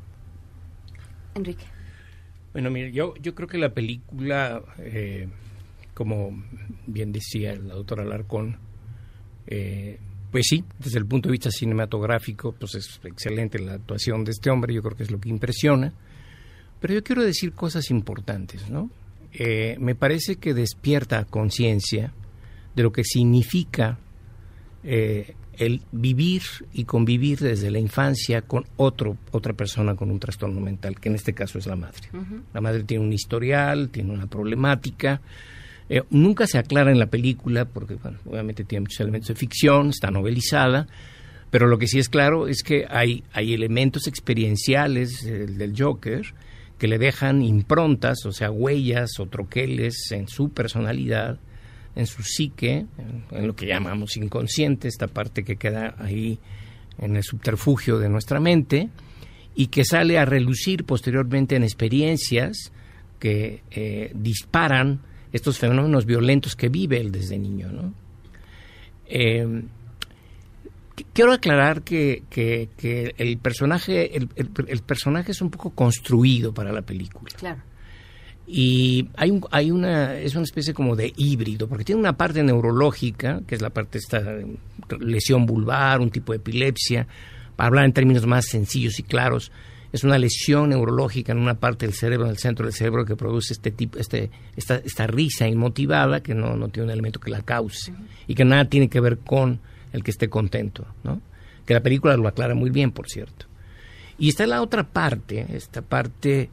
Speaker 1: Enrique.
Speaker 10: Bueno, mire, yo yo creo que la película, como bien decía la doctora Alarcón, pues sí, desde el punto de vista cinematográfico, pues es excelente la actuación de este hombre, yo creo que es lo que impresiona. Pero yo quiero decir cosas importantes, ¿no? Eh, me parece que despierta conciencia de lo que significa eh, el vivir y convivir desde la infancia con otro, otra persona con un trastorno mental, que en este caso es la madre. La madre tiene un historial, tiene una problemática. Eh, nunca se aclara en la película, porque obviamente tiene muchos elementos de ficción, está novelizada, pero lo que sí es claro es que hay, hay elementos experienciales del Joker que le dejan improntas, o sea, huellas o troqueles en su personalidad, en su psique, en, lo que llamamos inconsciente, esta parte que queda ahí en el subterfugio de nuestra mente, y que sale a relucir posteriormente en experiencias que eh, disparan estos fenómenos violentos que vive él desde niño. ¿no? Eh, quiero aclarar que, que, el personaje el, el, personaje es un poco construido para la película.
Speaker 1: Claro.
Speaker 10: Y hay, un, hay una, es una especie como de híbrido, porque tiene una parte neurológica, que es la parte de esta lesión vulvar, un tipo de epilepsia, para hablar en términos más sencillos y claros, es una lesión neurológica en una parte del cerebro, en el centro del cerebro, que produce este tipo, este, esta, esta risa inmotivada, que no, no tiene un elemento que la cause, y que nada tiene que ver con el que esté contento, ¿no? Que la película lo aclara muy bien, por cierto. Y está la otra parte, esta parte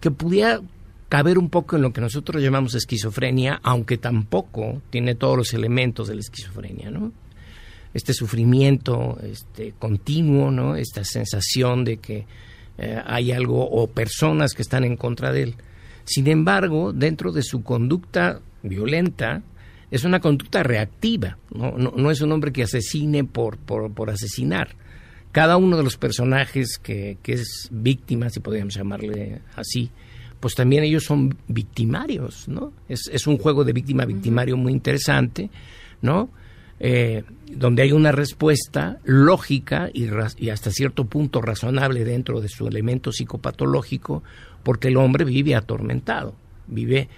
Speaker 10: que pudiera caber un poco en lo que nosotros llamamos esquizofrenia, aunque tampoco tiene todos los elementos de la esquizofrenia, ¿no? Este sufrimiento este, continuo, ¿no? Esta sensación de que eh, hay algo o personas que están en contra de él. Sin embargo, dentro de su conducta violenta, es una conducta reactiva, no, no, es un hombre que asesine por, por, asesinar. Cada uno de los personajes que, que es víctima, si podríamos llamarle así, pues también ellos son victimarios, ¿no? Es, es un juego de víctima-victimario muy interesante, ¿no? eh, donde hay una respuesta lógica y, y, hasta cierto punto razonable dentro de su elemento psicopatológico, porque el hombre vive atormentado, vive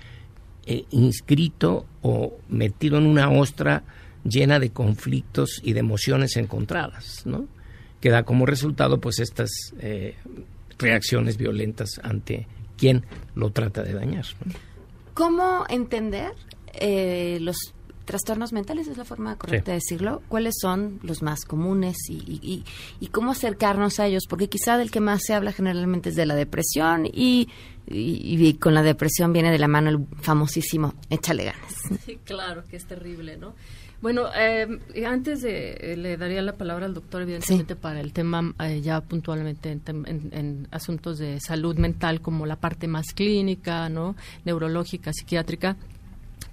Speaker 10: eh, inscrito o metido en una ostra llena de conflictos y de emociones encontradas, ¿no? Que da como resultado, pues, estas eh, reacciones violentas ante quien lo trata de dañar.
Speaker 1: ¿Cómo entender eh, los trastornos mentales es la forma correcta de decirlo. ¿Cuáles son los más comunes y, y, cómo acercarnos a ellos? Porque quizá del que más se habla generalmente es de la depresión y, y, con la depresión viene de la mano el famosísimo échale ganas.
Speaker 3: Sí, claro, que es terrible, ¿no? Bueno, eh, antes de eh, le daría la palabra al doctor, evidentemente, para el tema eh, ya puntualmente en, en, asuntos de salud mental, como la parte más clínica, ¿no? Neurológica, psiquiátrica.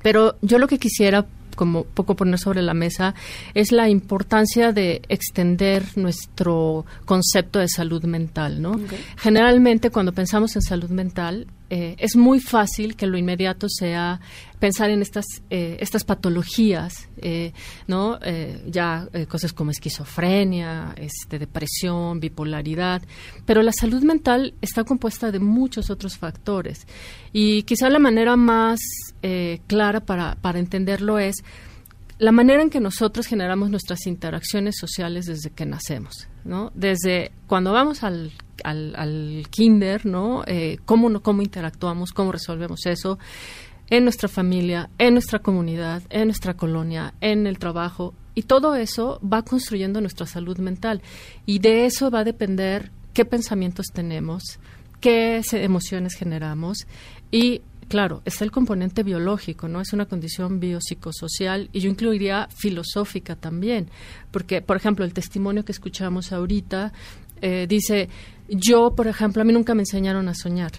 Speaker 3: Pero yo lo que quisiera como poco poner sobre la mesa es la importancia de extender nuestro concepto de salud mental, ¿no? Generalmente cuando pensamos en salud mental eh, es muy fácil que lo inmediato sea pensar en estas eh, estas patologías, eh, ¿no? ya cosas como esquizofrenia, este, depresión, bipolaridad, pero la salud mental está compuesta de muchos otros factores y quizá la manera más clara para, para entenderlo es la manera en que nosotros generamos nuestras interacciones sociales desde que nacemos, ¿no? Desde cuando vamos al, al, kinder, ¿no? Eh, cómo, cómo interactuamos, cómo resolvemos eso en nuestra familia, en nuestra comunidad, en nuestra colonia, en el trabajo. Y todo eso va construyendo nuestra salud mental. Y de eso va a depender qué pensamientos tenemos, qué emociones generamos y claro, está el componente biológico, ¿no? Es una condición biopsicosocial y yo incluiría filosófica también, porque, por ejemplo, el testimonio que escuchamos ahorita eh, dice, yo, por ejemplo, a mí nunca me enseñaron a soñar.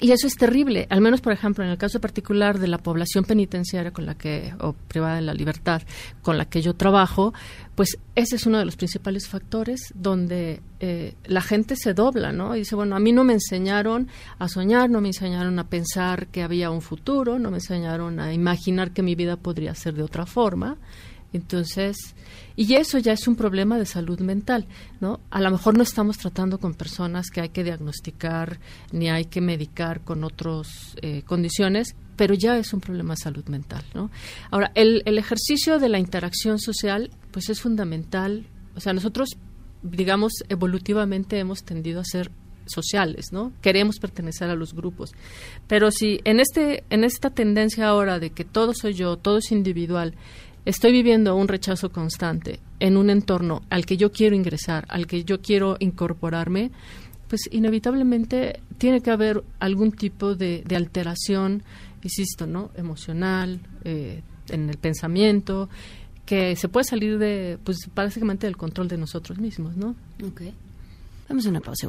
Speaker 3: Y eso es terrible, al menos, por ejemplo, en el caso particular de la población penitenciaria con la que, o privada de la libertad, con la que yo trabajo, pues ese es uno de los principales factores donde eh, la gente se dobla, ¿no? Y dice, bueno, a mí no me enseñaron a soñar, no me enseñaron a pensar que había un futuro, no me enseñaron a imaginar que mi vida podría ser de otra forma. Entonces, y eso ya es un problema de salud mental, ¿no? A lo mejor no estamos tratando con personas que hay que diagnosticar ni hay que medicar con otras eh, condiciones, pero ya es un problema de salud mental, ¿no? Ahora, el, el ejercicio de la interacción social, pues es fundamental. O sea, nosotros, digamos, evolutivamente hemos tendido a ser sociales, ¿no? Queremos pertenecer a los grupos. Pero si en este en esta tendencia ahora de que todo soy yo, todo es individual estoy viviendo un rechazo constante en un entorno al que yo quiero ingresar, al que yo quiero incorporarme, pues inevitablemente tiene que haber algún tipo de, alteración, insisto, ¿no? Emocional, eh, en el pensamiento, que se puede salir de, pues básicamente del control de nosotros mismos, ¿no?
Speaker 1: Ok. Vamos a una pausa y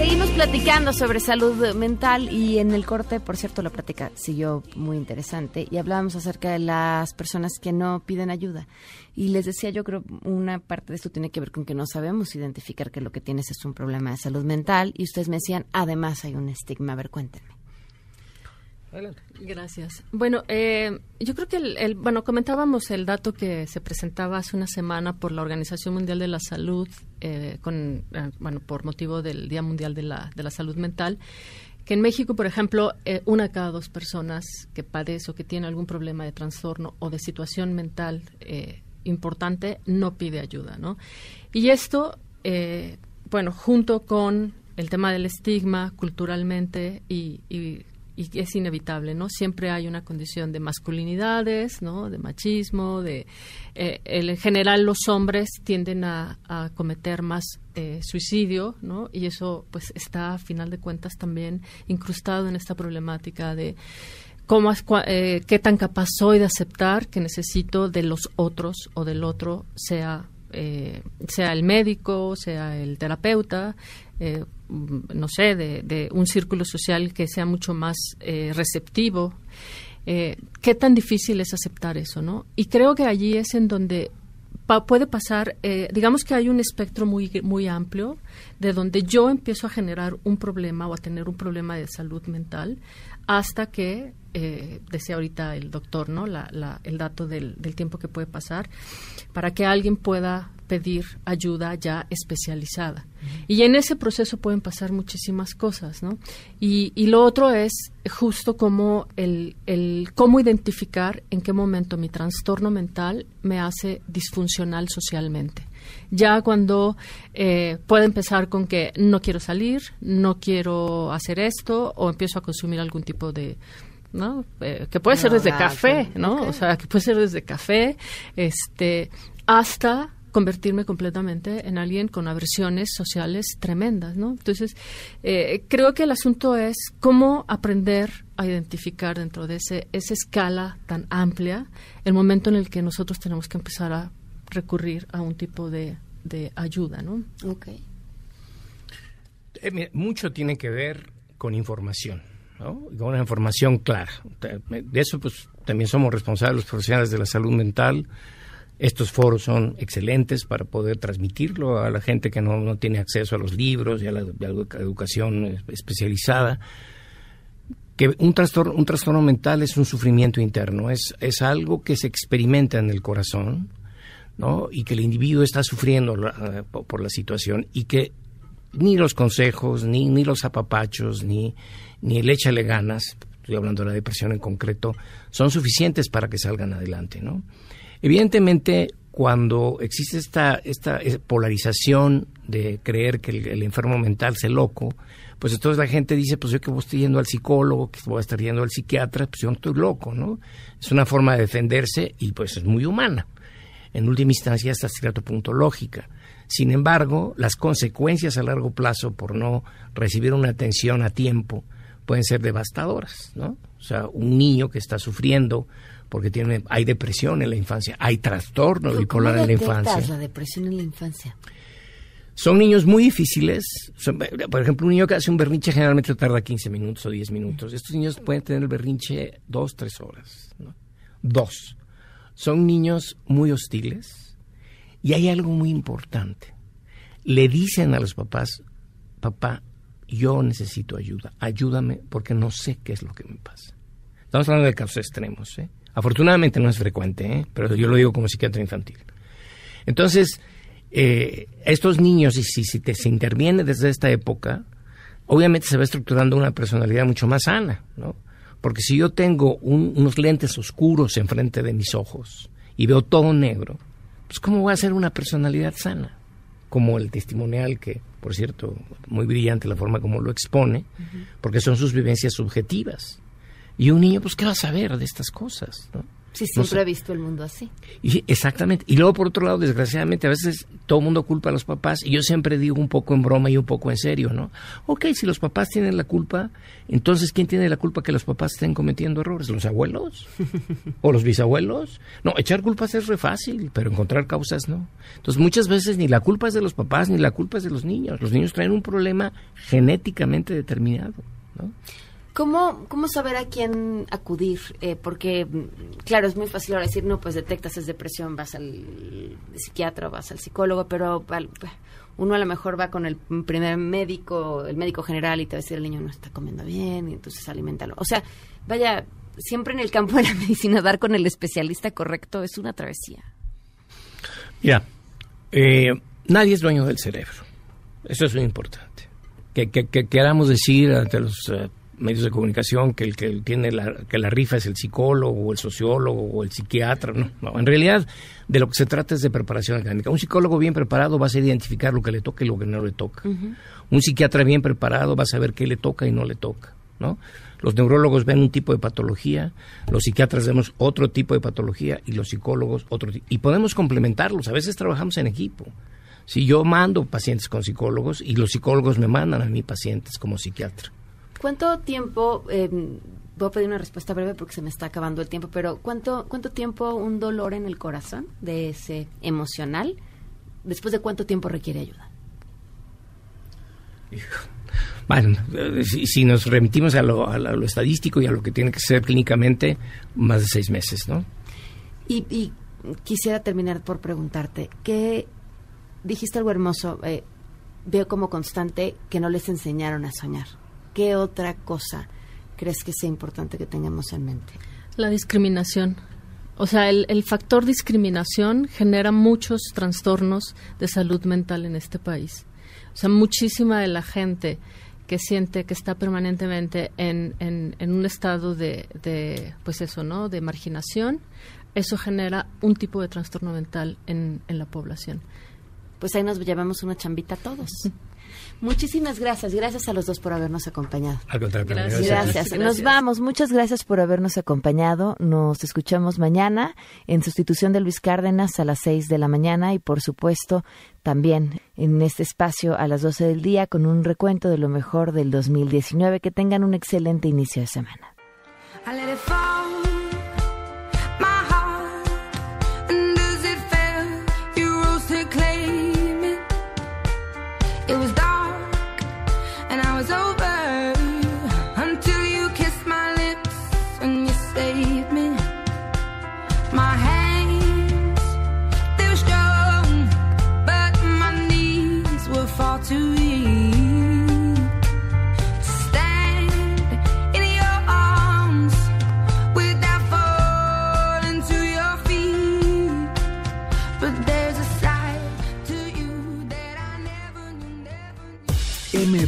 Speaker 1: Seguimos platicando sobre salud mental y en el corte, por cierto, la plática siguió muy interesante y hablábamos acerca de las personas que no piden ayuda. Y les decía, yo creo una parte de esto tiene que ver con que no sabemos identificar que lo que tienes es un problema de salud mental y ustedes me decían, además hay un estigma. A ver, cuéntenme.
Speaker 3: Gracias. Bueno, eh, yo creo que el, bueno comentábamos el dato que se presentaba hace una semana por la Organización Mundial de la Salud, eh, con eh, bueno por motivo del Día Mundial de la, de la Salud Mental, que en México, por ejemplo, una de cada dos personas que padece o que tiene algún problema de trastorno o de situación mental importante no pide ayuda, ¿no? Y esto, bueno, junto con el tema del estigma culturalmente y, y y es inevitable, ¿no? Siempre hay una condición de masculinidades, ¿no? De machismo, de... Eh, en general los hombres tienden a, cometer más eh, suicidio, ¿no? Y eso pues está a final de cuentas también incrustado en esta problemática de cómo, eh, qué tan capaz soy de aceptar que necesito de los otros o del otro, sea, eh, sea el médico, sea el terapeuta, eh, no sé, de, de, un círculo social que sea mucho más receptivo. ¿Qué tan difícil es aceptar eso, no? Y creo que allí es en donde puede pasar, eh, digamos que hay un espectro muy, muy amplio de donde yo empiezo a generar un problema o a tener un problema de salud mental hasta que, eh, decía ahorita el doctor, ¿no? La, el dato del, tiempo que puede pasar, para que alguien pueda pedir ayuda ya especializada. Y en ese proceso pueden pasar muchísimas cosas, ¿no? Y, y lo otro es justo como el, el cómo identificar en qué momento mi trastorno mental me hace disfuncional socialmente. Ya cuando eh, puede empezar con que no quiero salir, no quiero hacer esto, o empiezo a consumir algún tipo de, ¿no? Eh, que puede ser desde café, ¿no? O sea, que puede ser desde café, este, hasta convertirme completamente en alguien con aversiones sociales tremendas, ¿no? Entonces, eh, creo que el asunto es cómo aprender a identificar dentro de ese, esa escala tan amplia el momento en el que nosotros tenemos que empezar a recurrir a un tipo de, de ayuda, ¿no?
Speaker 10: Ok. Eh, mucho tiene que ver con información, ¿no? Con una información clara. De eso, pues, también somos responsables los profesionales de la salud mental, estos foros son excelentes para poder transmitirlo a la gente que no, tiene acceso a los libros y a la, educación especializada. Que un trastorno, un trastorno mental es un sufrimiento interno, es, es algo que se experimenta en el corazón, ¿no? Y que el individuo está sufriendo por la situación y que ni los consejos, ni, ni los apapachos, ni, ni el échale ganas, estoy hablando de la depresión en concreto, son suficientes para que salgan adelante, ¿no? Evidentemente, cuando existe esta, esta polarización de creer que el, enfermo mental es loco, pues entonces la gente dice, pues yo que voy estoy yendo al psicólogo, que voy a estar yendo al psiquiatra, pues yo no estoy loco, ¿no? Es una forma de defenderse y pues es muy humana. En última instancia, hasta cierto punto lógica. Sin embargo, las consecuencias a largo plazo por no recibir una atención a tiempo pueden ser devastadoras, ¿no? O sea, un niño que está sufriendo porque tiene, hay depresión en la infancia, hay trastorno bipolar en la infancia.
Speaker 1: la depresión en la infancia?
Speaker 10: Son niños muy difíciles. por ejemplo, un niño que hace un berrinche generalmente tarda 15 minutos o 10 minutos. Estos niños pueden tener el berrinche dos, tres horas. Dos. Son niños muy hostiles. Y hay algo muy importante. Le dicen a los papás, papá, yo necesito ayuda. Ayúdame porque no sé qué es lo que me pasa. Estamos hablando de casos extremos. ¿eh? Afortunadamente no es frecuente, ¿eh? pero yo lo digo como psiquiatra infantil. Entonces, eh, estos niños, y si, si se interviene desde esta época, obviamente se va estructurando una personalidad mucho más sana, ¿no? Porque si yo tengo unos lentes oscuros enfrente de mis ojos y veo todo negro, pues ¿cómo voy a ser una personalidad sana? Como el testimonial que, por cierto, muy brillante la forma como lo expone, porque son sus vivencias subjetivas. Y un niño, pues, ¿qué va a saber de estas cosas? ¿no?
Speaker 1: Sí, siempre ha visto el mundo así.
Speaker 10: Y, exactamente. Y luego, por otro lado, desgraciadamente, a veces todo el mundo culpa a los papás. Y yo siempre digo un poco en broma y un poco en serio, ¿no? Ok, si los papás tienen la culpa, entonces, ¿quién tiene la culpa que los papás estén cometiendo errores? ¿Los abuelos? ¿O los bisabuelos? No, echar culpas es re fácil, pero encontrar causas no. Entonces, muchas veces ni la culpa es de los papás, ni la culpa es de los niños. Los niños traen un problema genéticamente determinado, ¿no?
Speaker 1: ¿Cómo, ¿Cómo saber a quién acudir? Eh, porque, claro, es muy fácil ahora decir, no, pues detectas es depresión, vas al psiquiatra, vas al psicólogo, pero uno a lo mejor va con el primer médico, el médico general, y te va a decir, el niño no está comiendo bien, y entonces alimentalo. O sea, vaya, siempre en el campo de la medicina, dar con el especialista correcto es una travesía.
Speaker 10: Ya, eh, nadie es dueño del cerebro. Eso es muy importante. Que, que, que queramos decir ante los eh, medios de comunicación que el que tiene la, que la rifa es el psicólogo o el sociólogo o el psiquiatra. No, en realidad de lo que se trata es de preparación académica. Un psicólogo bien preparado va a saber identificar lo que le toca y lo que no le toca. Un psiquiatra bien preparado va a saber qué le toca y no le toca. ¿no? Los neurólogos ven un tipo de patología, los psiquiatras vemos otro tipo de patología y los psicólogos otro tipo. Y podemos complementarlos. A veces trabajamos en equipo. Si yo mando pacientes con psicólogos y los psicólogos me mandan a mí pacientes como psiquiatra.
Speaker 1: ¿Cuánto tiempo, em, voy a pedir una respuesta breve porque se me está acabando el tiempo, pero ¿cuánto, cuánto tiempo un dolor en el corazón de ese emocional, después de cuánto tiempo requiere ayuda?
Speaker 10: Bueno, eh, si, nos remitimos a lo, a lo, estadístico y a lo que tiene que ser clínicamente, más de seis meses, ¿no?
Speaker 1: Y, y quisiera terminar por preguntarte, ¿qué dijiste algo hermoso? Eh, veo como constante que no les enseñaron a soñar. ¿Qué otra cosa crees que sea importante que tengamos en mente?
Speaker 3: La discriminación. O sea, el, el, factor discriminación genera muchos trastornos de salud mental en este país. O sea, muchísima de la gente que siente que está permanentemente en, en, en un estado de, de, pues eso, ¿no? De marginación, eso genera un tipo de trastorno mental en, en la población.
Speaker 1: Pues ahí nos llevamos una chambita todos. Muchísimas gracias. Gracias a los dos por habernos acompañado.
Speaker 10: Al contrario,
Speaker 1: gracias. Gracias. Nos vamos. Muchas gracias por habernos acompañado. Nos escuchamos mañana en sustitución de Luis Cárdenas a las 6 de la mañana y, por supuesto, también en este espacio a las 12 del día con un recuento de lo mejor del 2019. Que tengan un excelente inicio de semana.